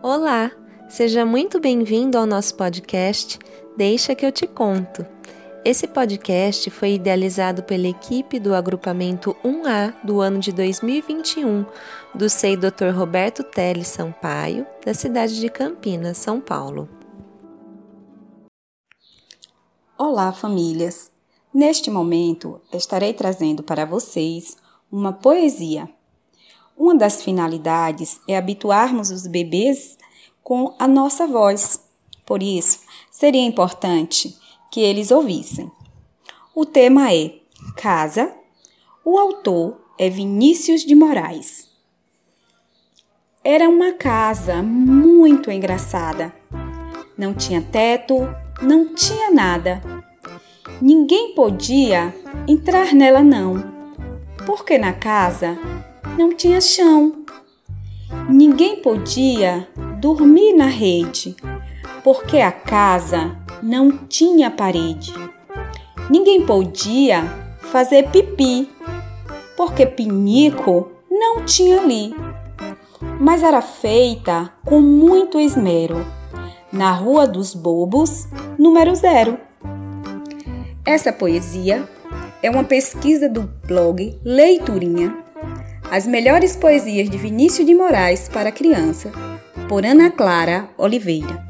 Olá, seja muito bem-vindo ao nosso podcast Deixa que eu te conto. Esse podcast foi idealizado pela equipe do agrupamento 1A do ano de 2021 do SEI Dr. Roberto Teles Sampaio, da cidade de Campinas, São Paulo. Olá, famílias! Neste momento, estarei trazendo para vocês uma poesia. Uma das finalidades é habituarmos os bebês com a nossa voz. Por isso, seria importante que eles ouvissem. O tema é Casa. O autor é Vinícius de Moraes. Era uma casa muito engraçada. Não tinha teto, não tinha nada. Ninguém podia entrar nela, não, porque na casa não tinha chão. Ninguém podia dormir na rede, porque a casa não tinha parede. Ninguém podia fazer pipi, porque pinico não tinha ali. Mas era feita com muito esmero, na Rua dos Bobos, número zero. Essa poesia é uma pesquisa do blog Leiturinha, as melhores poesias de Vinícius de Moraes para criança, por Ana Clara Oliveira.